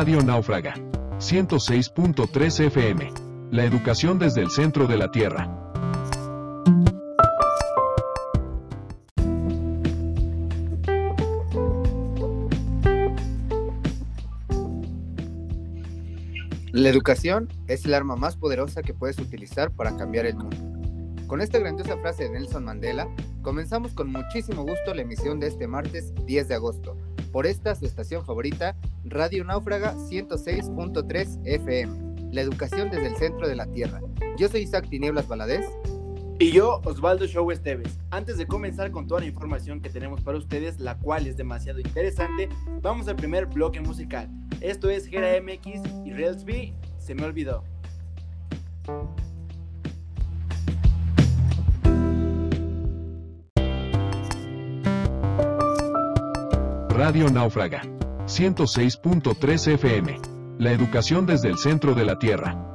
Radio Náufraga. 106.3 FM. La educación desde el centro de la Tierra. La educación es el arma más poderosa que puedes utilizar para cambiar el mundo. Con esta grandiosa frase de Nelson Mandela, comenzamos con muchísimo gusto la emisión de este martes 10 de agosto, por esta su estación favorita, Radio Náufraga 106.3 FM, la educación desde el centro de la Tierra. Yo soy Isaac Tinieblas Valadez. Y yo, Osvaldo Show Esteves. Antes de comenzar con toda la información que tenemos para ustedes, la cual es demasiado interesante, vamos al primer bloque musical. Esto es Gera MX y Rails B, se me olvidó. Radio Náufraga. 106.3 FM. La educación desde el centro de la Tierra.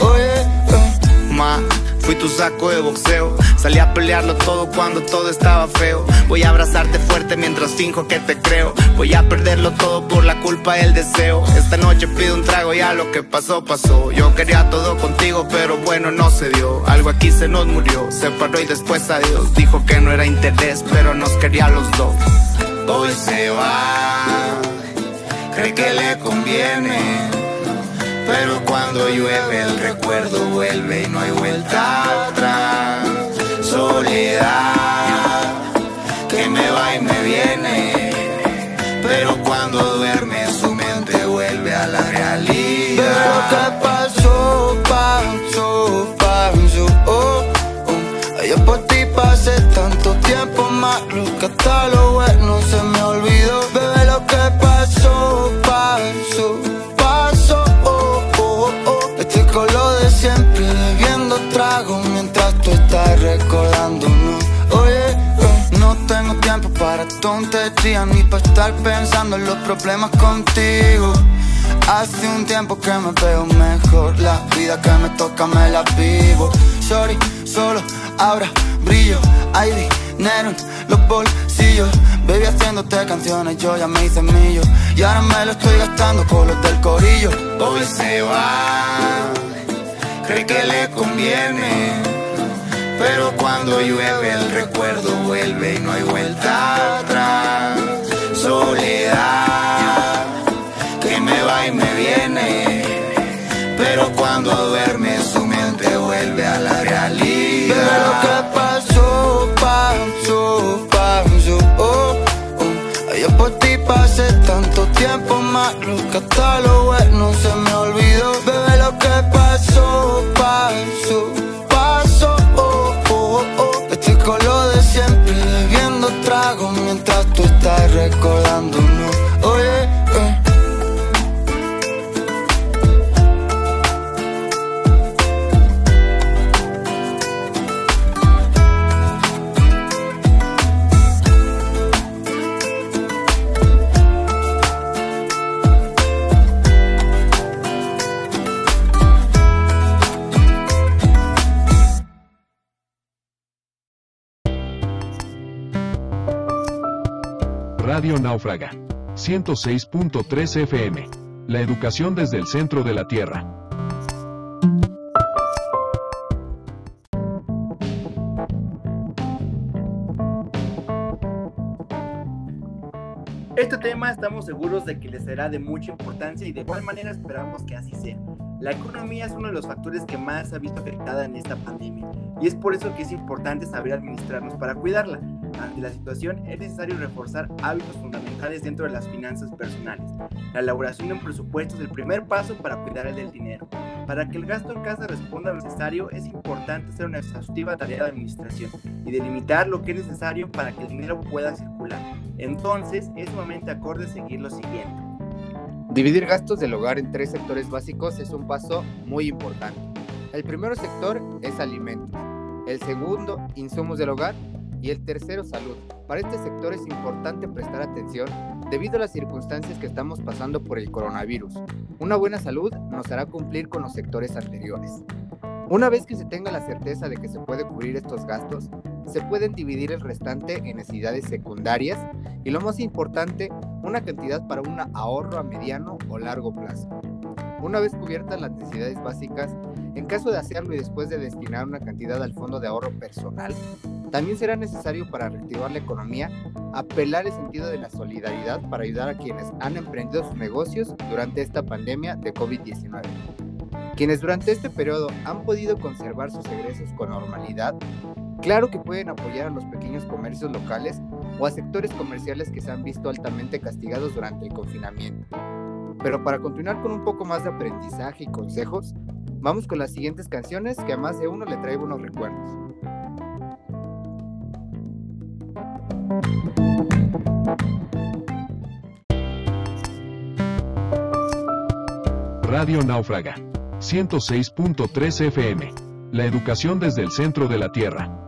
Oye, eh. Ma, fui tu saco de boxeo. Salí a pelearlo todo cuando todo estaba feo. Voy a abrazarte fuerte mientras finjo que te creo. Voy a perderlo todo por la culpa del deseo. Esta noche pido un trago, ya lo que pasó, pasó. Yo quería todo contigo, pero bueno, no se dio. Algo aquí se nos murió, se paró y después adiós. Dijo que no era interés, pero nos quería los dos. Hoy se va, cree que le conviene. Pero cuando llueve el recuerdo vuelve y no hay vuelta atrás. Soledad que me va y me viene. Pero cuando duerme su mente vuelve a la realidad. que pasó, pasó, pasó. Oh, oh. Yo por ti pasé tanto tiempo malo que hasta lo tú estás recordándome. Oye, eh, no tengo tiempo para tonterías ni para estar pensando en los problemas contigo. Hace un tiempo que me veo mejor, la vida que me toca me la vivo. Sorry, solo ahora brillo, hay dinero en los bolsillos. Baby haciéndote canciones, yo ya me hice millo. Y ahora me lo estoy gastando con los del corillo. Hoy se va, cree que le conviene. Pero cuando llueve el recuerdo vuelve y no hay vuelta atrás. Soledad que me va y me viene. Pero cuando duerme su mente vuelve a la Bebé, lo que realidad. pasó, pasó, pasó. Oh, oh. Yo por ti pasé tanto tiempo malo que hasta lo bueno se me Náufraga. 106.3 FM. La educación desde el centro de la Tierra. Este tema estamos seguros de que les será de mucha importancia y de igual manera esperamos que así sea. La economía es uno de los factores que más ha visto afectada en esta pandemia y es por eso que es importante saber administrarnos para cuidarla. Ante la situación es necesario reforzar hábitos fundamentales dentro de las finanzas personales. La elaboración de un presupuesto es el primer paso para cuidar el del dinero. Para que el gasto en casa responda a lo necesario es importante hacer una exhaustiva tarea de administración y delimitar lo que es necesario para que el dinero pueda circular. Entonces es sumamente acorde seguir lo siguiente. Dividir gastos del hogar en tres sectores básicos es un paso muy importante. El primer sector es alimentos, el segundo insumos del hogar y el tercero salud. Para este sector es importante prestar atención debido a las circunstancias que estamos pasando por el coronavirus. Una buena salud nos hará cumplir con los sectores anteriores. Una vez que se tenga la certeza de que se puede cubrir estos gastos, se pueden dividir el restante en necesidades secundarias y lo más importante, una cantidad para un ahorro a mediano o largo plazo. Una vez cubiertas las necesidades básicas, en caso de hacerlo y después de destinar una cantidad al fondo de ahorro personal, también será necesario para reactivar la economía apelar el sentido de la solidaridad para ayudar a quienes han emprendido sus negocios durante esta pandemia de COVID-19. Quienes durante este periodo han podido conservar sus egresos con normalidad, claro que pueden apoyar a los pequeños comercios locales o a sectores comerciales que se han visto altamente castigados durante el confinamiento. Pero para continuar con un poco más de aprendizaje y consejos, vamos con las siguientes canciones que a más de uno le trae buenos recuerdos. Radio Náufraga. 106.3 FM. La educación desde el centro de la Tierra.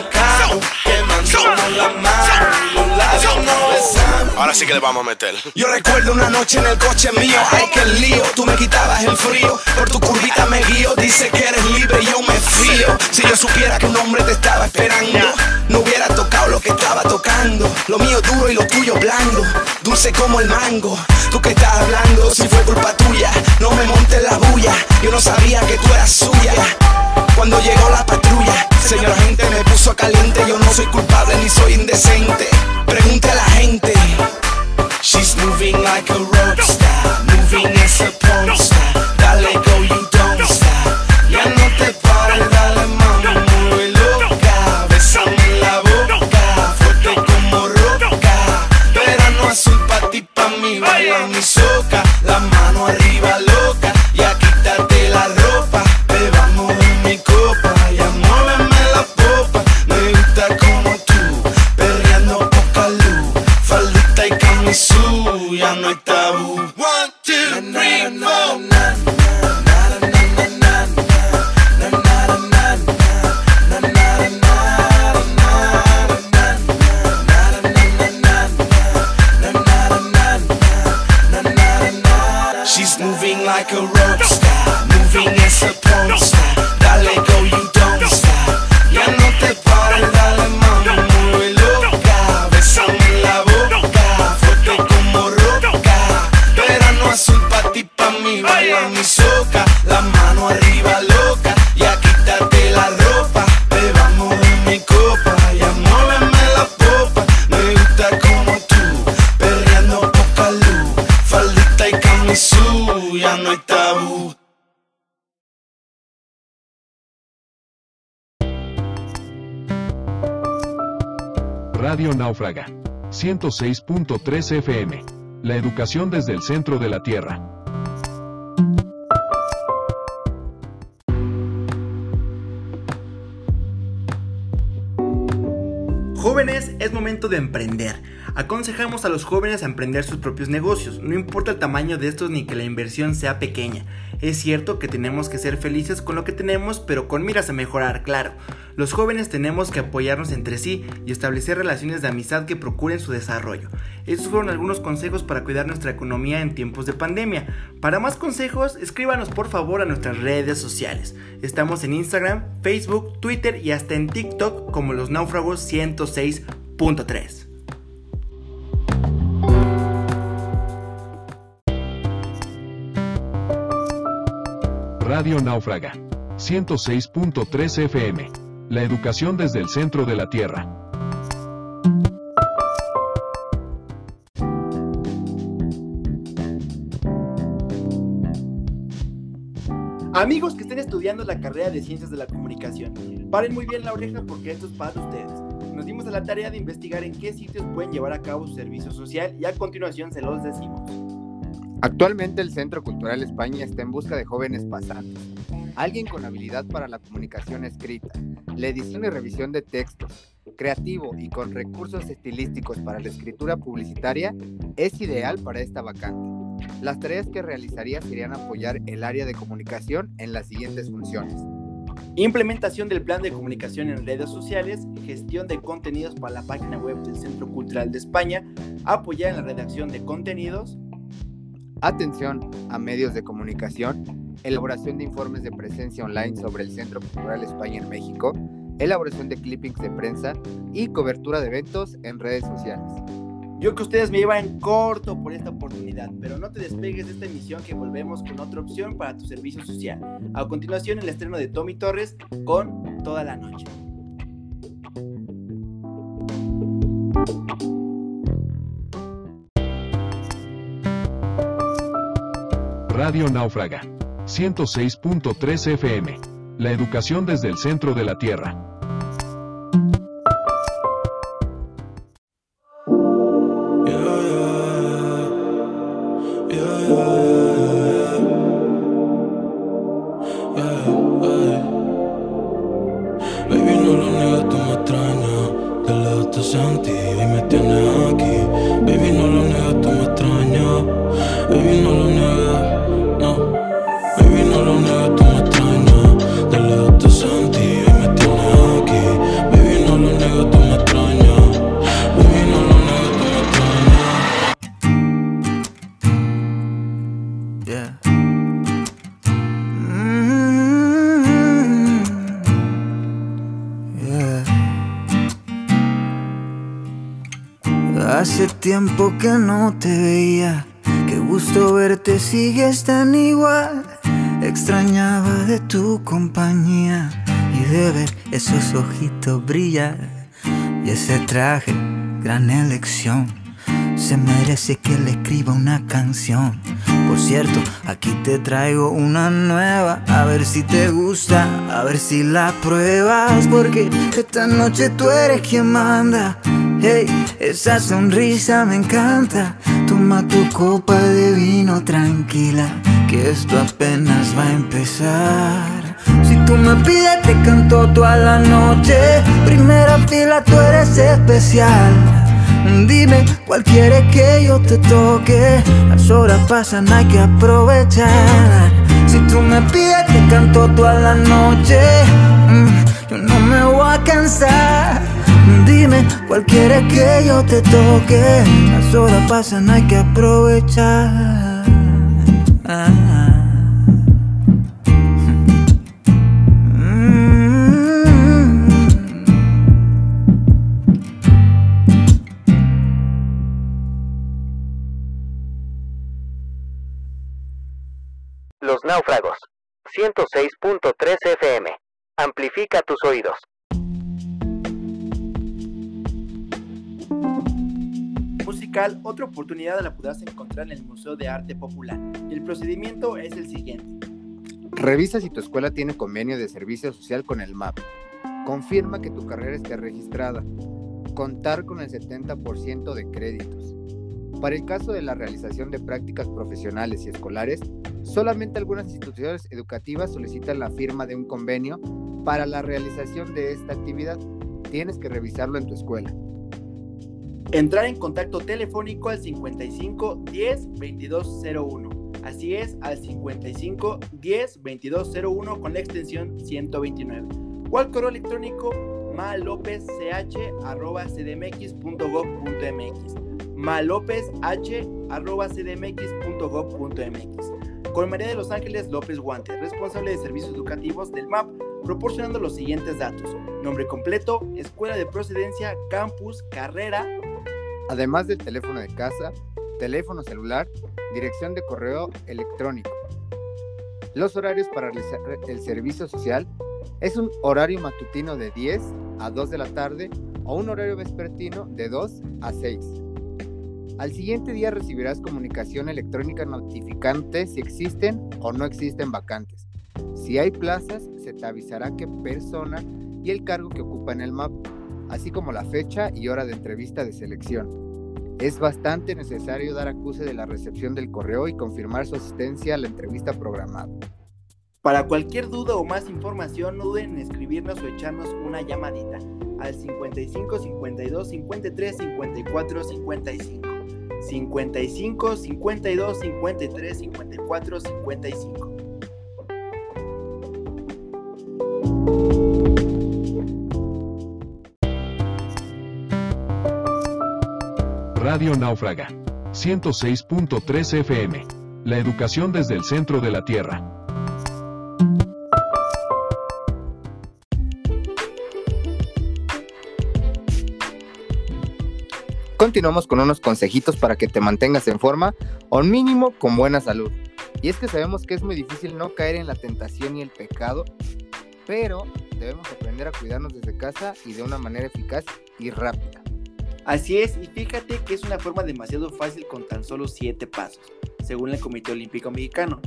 Ahora que le vamos a meter. Yo recuerdo una noche en el coche mío, ay que lío, tú me quitabas el frío, por tu curvita me guío, dice que eres libre y yo me fío. Si yo supiera que un hombre te estaba esperando, no hubiera tocado lo que estaba tocando. Lo mío duro y lo tuyo blando, dulce como el mango. Tú que estás hablando, si fue culpa tuya, no me montes la bulla, yo no sabía que tú eras suya. Cuando llegó la patrulla, señor agente me puso caliente, yo no soy culpable ni soy indecente. Pregunte a la gente. She's moving like a rock star, moving as a Náufraga. 106.3 FM. La educación desde el centro de la Tierra. Jóvenes, es momento de emprender. Aconsejamos a los jóvenes a emprender sus propios negocios, no importa el tamaño de estos ni que la inversión sea pequeña. Es cierto que tenemos que ser felices con lo que tenemos, pero con miras a mejorar, claro. Los jóvenes tenemos que apoyarnos entre sí y establecer relaciones de amistad que procuren su desarrollo. Estos fueron algunos consejos para cuidar nuestra economía en tiempos de pandemia. Para más consejos, escríbanos por favor a nuestras redes sociales. Estamos en Instagram, Facebook, Twitter y hasta en TikTok como los náufragos 106.3. Radio Náufraga. 106.3 FM. La educación desde el centro de la Tierra. Amigos que estén estudiando la carrera de Ciencias de la Comunicación, paren muy bien la oreja porque esto es para ustedes. Nos dimos a la tarea de investigar en qué sitios pueden llevar a cabo su servicio social y a continuación se los decimos. Actualmente el Centro Cultural España está en busca de jóvenes pasantes, alguien con habilidad para la comunicación escrita, la edición y revisión de textos, creativo y con recursos estilísticos para la escritura publicitaria, es ideal para esta vacante. Las tareas que realizaría serían apoyar el área de comunicación en las siguientes funciones. Implementación del plan de comunicación en redes sociales, gestión de contenidos para la página web del Centro Cultural de España, apoyar en la redacción de contenidos, Atención a medios de comunicación, elaboración de informes de presencia online sobre el Centro Cultural España en México, elaboración de clippings de prensa y cobertura de eventos en redes sociales. Yo que ustedes me llevan corto por esta oportunidad, pero no te despegues de esta emisión que volvemos con otra opción para tu servicio social. A continuación el estreno de Tommy Torres con Toda la Noche. Radio Náufraga. 106.3 FM. La educación desde el centro de la Tierra. Sigues tan igual. Extrañaba de tu compañía y de ver esos ojitos brillar y ese traje, gran elección. Se merece que le escriba una canción. Por cierto, aquí te traigo una nueva. A ver si te gusta, a ver si la pruebas. Porque esta noche tú eres quien manda. Hey, esa sonrisa me encanta. Toma tu copa de vino tranquila. Que esto apenas va a empezar. Si tú me pides, te canto toda la noche. Primera fila, tú eres especial. Dime cuál que yo te toque. Las horas pasan, hay que aprovechar. Si tú me pides, te canto toda la noche. Mm, Yo no me voy a cansar. Dime cuál quieres que yo te toque. Las horas pasan, hay que aprovechar. Ah. Los náufragos. 106.3 FM. Amplifica tus oídos. Musical, otra oportunidad la podrás encontrar en el Museo de Arte Popular. El procedimiento es el siguiente. Revisa si tu escuela tiene convenio de servicio social con el MAP. Confirma que tu carrera esté registrada. Contar con el 70% de créditos. Para el caso de la realización de prácticas profesionales y escolares, solamente algunas instituciones educativas solicitan la firma de un convenio para la realización de esta actividad. Tienes que revisarlo en tu escuela. Entrar en contacto telefónico al 55 10 22 01. Así es, al 55 10 22 01 con la extensión 129. O al correo electrónico malopezch.cdmx.gov.mx malopezh.cdmx.gov.mx Con María de Los Ángeles López Guante, responsable de servicios educativos del MAP, proporcionando los siguientes datos. Nombre completo, escuela de procedencia, campus, carrera, Además del teléfono de casa, teléfono celular, dirección de correo electrónico. Los horarios para realizar el servicio social es un horario matutino de 10 a 2 de la tarde o un horario vespertino de 2 a 6. Al siguiente día recibirás comunicación electrónica notificante si existen o no existen vacantes. Si hay plazas, se te avisará qué persona y el cargo que ocupa en el MAP, así como la fecha y hora de entrevista de selección. Es bastante necesario dar acuse de la recepción del correo y confirmar su asistencia a la entrevista programada. Para cualquier duda o más información, no duden en escribirnos o echarnos una llamadita al 55 52 53 54 55. 55 52 53 54 55. Radio Náufraga. 106.3 FM. La educación desde el centro de la Tierra. Continuamos con unos consejitos para que te mantengas en forma o mínimo con buena salud. Y es que sabemos que es muy difícil no caer en la tentación y el pecado, pero debemos aprender a cuidarnos desde casa y de una manera eficaz y rápida. Así es, y fíjate que es una forma demasiado fácil con tan solo 7 pasos, según el Comité Olímpico Mexicano.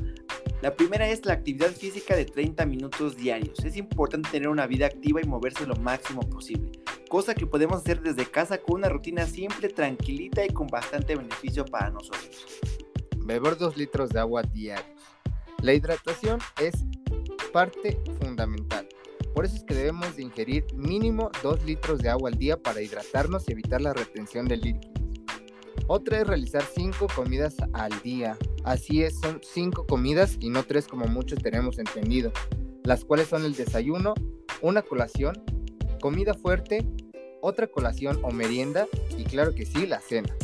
La primera es la actividad física de 30 minutos diarios. Es importante tener una vida activa y moverse lo máximo posible cosa que podemos hacer desde casa con una rutina simple, tranquilita y con bastante beneficio para nosotros. Beber 2 litros de agua diarios. La hidratación es parte fundamental. Por eso es que debemos de ingerir mínimo 2 litros de agua al día para hidratarnos y evitar la retención de líquidos. Otra es realizar 5 comidas al día. Así es, son 5 comidas y no 3 como muchos tenemos entendido. Las cuales son el desayuno, una colación, comida fuerte, otra colación o merienda y claro que sí, la cena.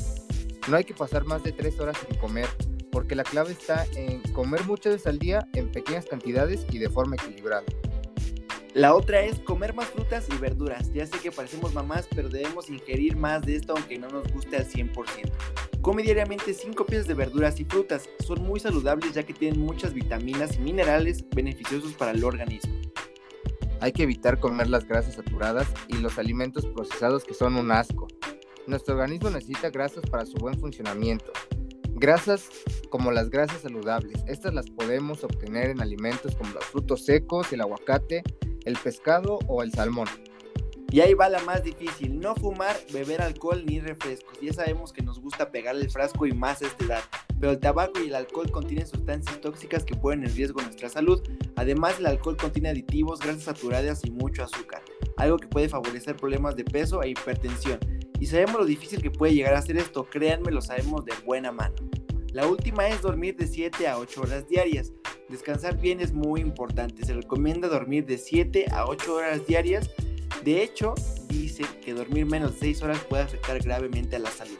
No hay que pasar más de 3 horas sin comer, porque la clave está en comer muchas veces al día en pequeñas cantidades y de forma equilibrada. La otra es comer más frutas y verduras. Ya sé que parecemos mamás, pero debemos ingerir más de esto aunque no nos guste al 100%. Come diariamente 5 piezas de verduras y frutas. Son muy saludables ya que tienen muchas vitaminas y minerales beneficiosos para el organismo. Hay que evitar comer las grasas saturadas y los alimentos procesados que son un asco. Nuestro organismo necesita grasas para su buen funcionamiento. Grasas como las grasas saludables. Estas las podemos obtener en alimentos como los frutos secos, el aguacate, el pescado o el salmón. Y ahí va la más difícil, no fumar, beber alcohol ni refrescos. Ya sabemos que nos gusta pegarle el frasco y más a esta edad, pero el tabaco y el alcohol contienen sustancias tóxicas que ponen en riesgo nuestra salud. Además, el alcohol contiene aditivos, grasas saturadas y mucho azúcar, algo que puede favorecer problemas de peso e hipertensión. Y sabemos lo difícil que puede llegar a ser esto, créanme, lo sabemos de buena mano. La última es dormir de 7 a 8 horas diarias. Descansar bien es muy importante, se recomienda dormir de 7 a 8 horas diarias de hecho, dice que dormir menos de 6 horas puede afectar gravemente a la salud.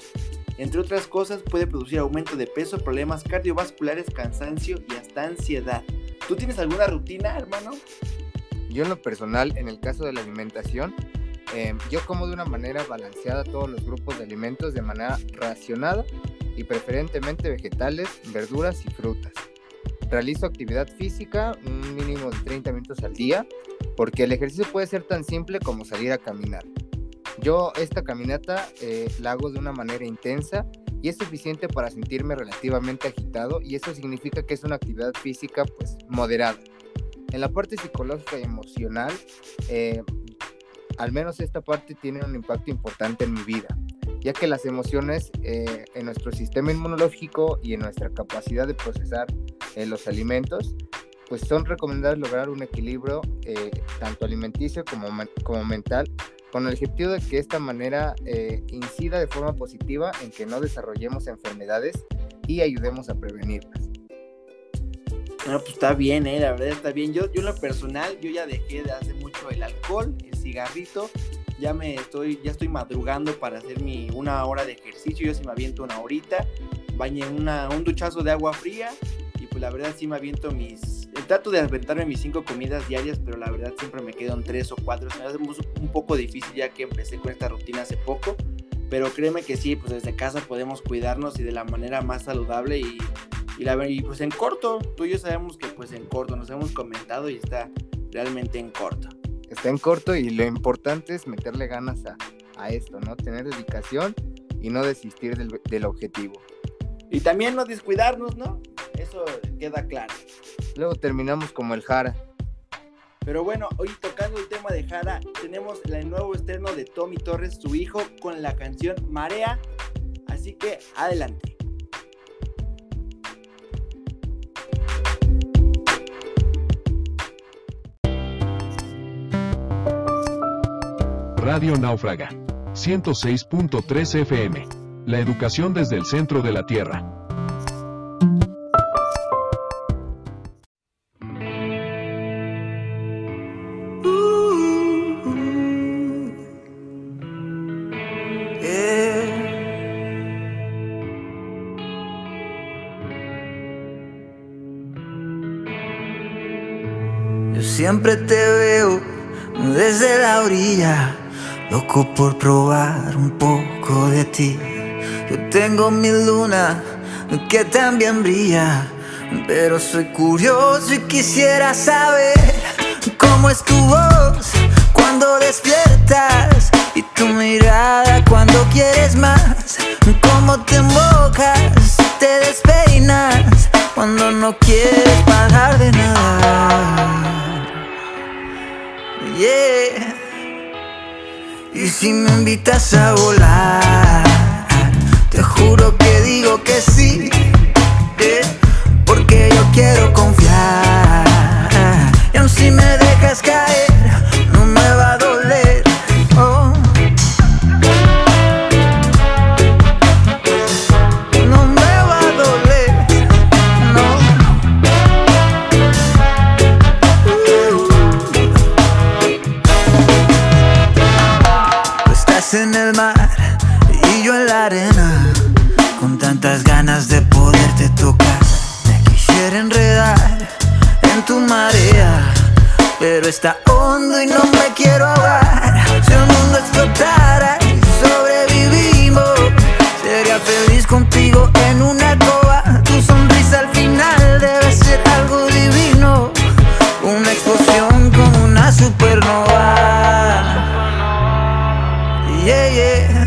Entre otras cosas, puede producir aumento de peso, problemas cardiovasculares, cansancio y hasta ansiedad. ¿Tú tienes alguna rutina, hermano? Yo en lo personal, en el caso de la alimentación, em, yo como de una manera balanceada todos los grupos de alimentos de manera racionada y preferentemente vegetales, verduras y frutas. Realizo actividad física, un mínimo de 30 minutos al día, porque el ejercicio puede ser tan simple como salir a caminar. Yo esta caminata eh, la hago de una manera intensa y es suficiente para sentirme relativamente agitado y eso significa que es una actividad física pues moderada. En la parte psicológica y emocional, eh, al menos esta parte tiene un impacto importante en mi vida, ya que las emociones eh, en nuestro sistema inmunológico y en nuestra capacidad de procesar los alimentos pues son recomendables lograr un equilibrio eh, tanto alimenticio como, como mental con el objetivo de que esta manera eh, incida de forma positiva en que no desarrollemos enfermedades y ayudemos a prevenirlas. No, pues está bien, eh, la verdad está bien. Yo, yo en lo personal, yo ya dejé de hacer mucho el alcohol, el cigarrito. Ya me estoy, ya estoy madrugando para hacer mi una hora de ejercicio. Yo sí me aviento una horita, bañé una, un duchazo de agua fría la verdad sí me aviento mis trato de aventarme mis cinco comidas diarias, pero la verdad siempre me quedo en tres o cuatro. Se me hace un poco difícil ya que empecé con esta rutina hace poco. Pero créeme que sí, pues desde casa podemos cuidarnos y de la manera más saludable y, y, la, y pues en corto. Tú y yo sabemos que pues en corto, nos hemos comentado y está realmente en corto. Está en corto y lo importante es meterle ganas a, a esto, ¿no? Tener dedicación y no desistir del, del objetivo. Y también no descuidarnos, ¿no? Eso queda claro. Luego terminamos como el Jara. Pero bueno, hoy tocando el tema de Jara, tenemos el nuevo estreno de Tommy Torres, su hijo, con la canción Marea. Así que adelante. Radio Náufraga. 106.3 FM. La educación desde el centro de la Tierra. Siempre te veo desde la orilla, loco por probar un poco de ti. Yo tengo mi luna que también brilla, pero soy curioso y quisiera saber cómo es tu voz cuando despiertas y tu mirada cuando quieres más, cómo te embocas, te despeinas cuando no quieres parar de nada. Yeah. Y si me invitas a volar, supernova. Yeah, yeah.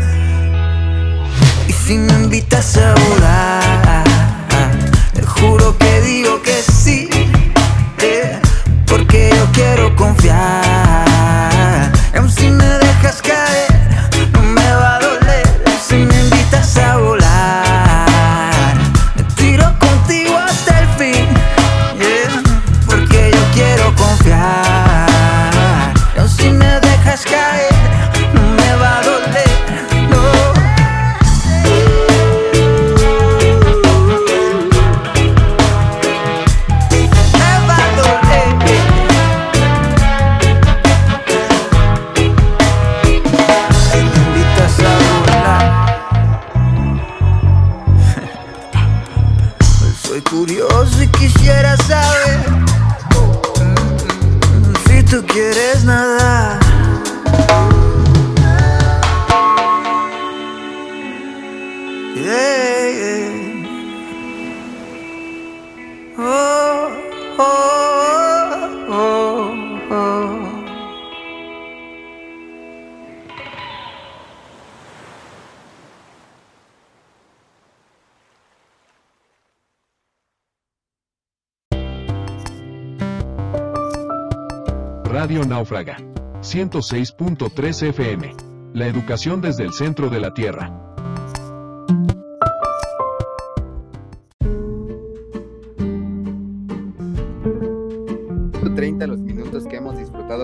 Y si me invitas a volar, Radio Náufraga. 106.3 FM. La educación desde el centro de la Tierra.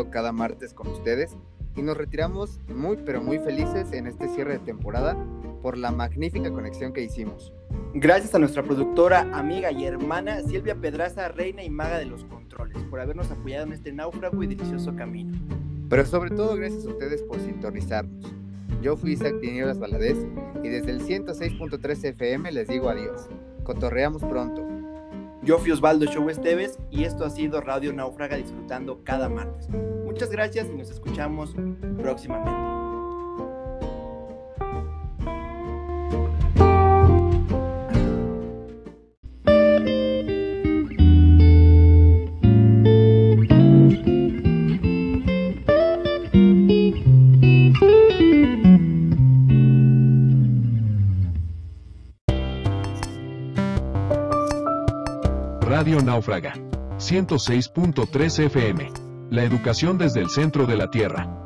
Cada martes con ustedes y nos retiramos muy pero muy felices en este cierre de temporada por la magnífica conexión que hicimos. Gracias a nuestra productora, amiga y hermana Silvia Pedraza, reina y maga de los controles, por habernos apoyado en este náufrago y delicioso camino. Pero sobre todo gracias a ustedes por sintonizarnos. Yo fui Isaac Tinieblas Valadez y desde el 106.3 FM les digo adiós. Cotorreamos pronto. Yo fui Osvaldo Show Esteves y esto ha sido Radio Náufraga disfrutando cada martes. Muchas gracias y nos escuchamos próximamente. Náufraga. 106.3 FM. La educación desde el centro de la Tierra.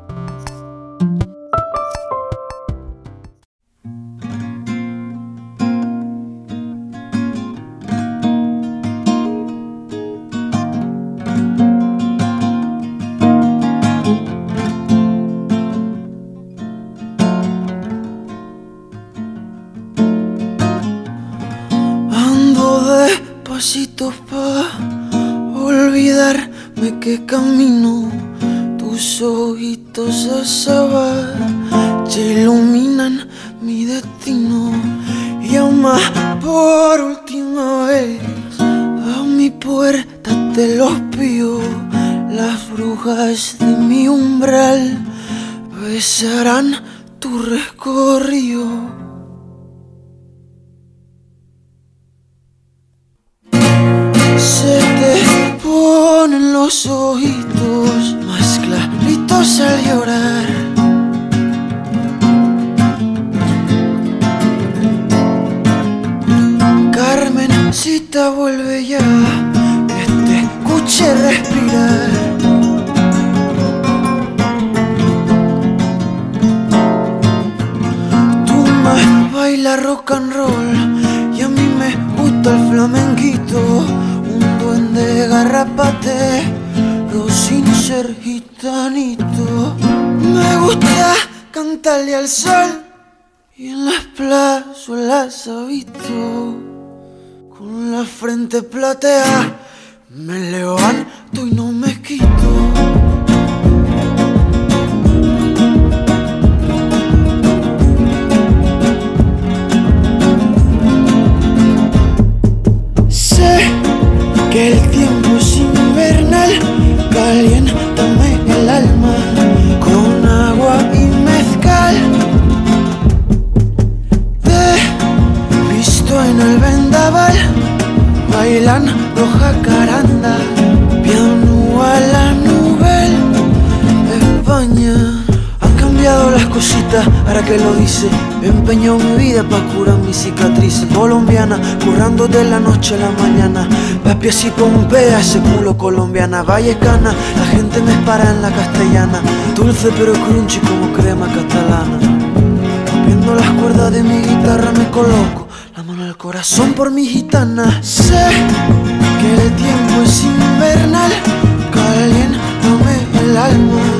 Azabache iluminan mi destino. Llama por última vez a mi puerta te los pido. Las brujas de mi umbral atravesarán tu recorrido. Se te ponen los ojitos más claritos al llorar. Vuelve ya, que te escuche respirar. Tú me baila rock and roll y a mí me gusta el flamenquito. Un duende garrapate, pero sin ser gitanito. Me gusta cantarle al sol y en las plazuelas habito. La frente platea me levanto y no me quito. Colombiana, currando de la noche a la mañana. Papi así pompea ese culo colombiana, vallecana. La gente me espara en la castellana, dulce pero crunchy como crema catalana. Viendo las cuerdas de mi guitarra me coloco la mano al corazón por mi gitana. Sé que el tiempo es invernal, caliéntame el alma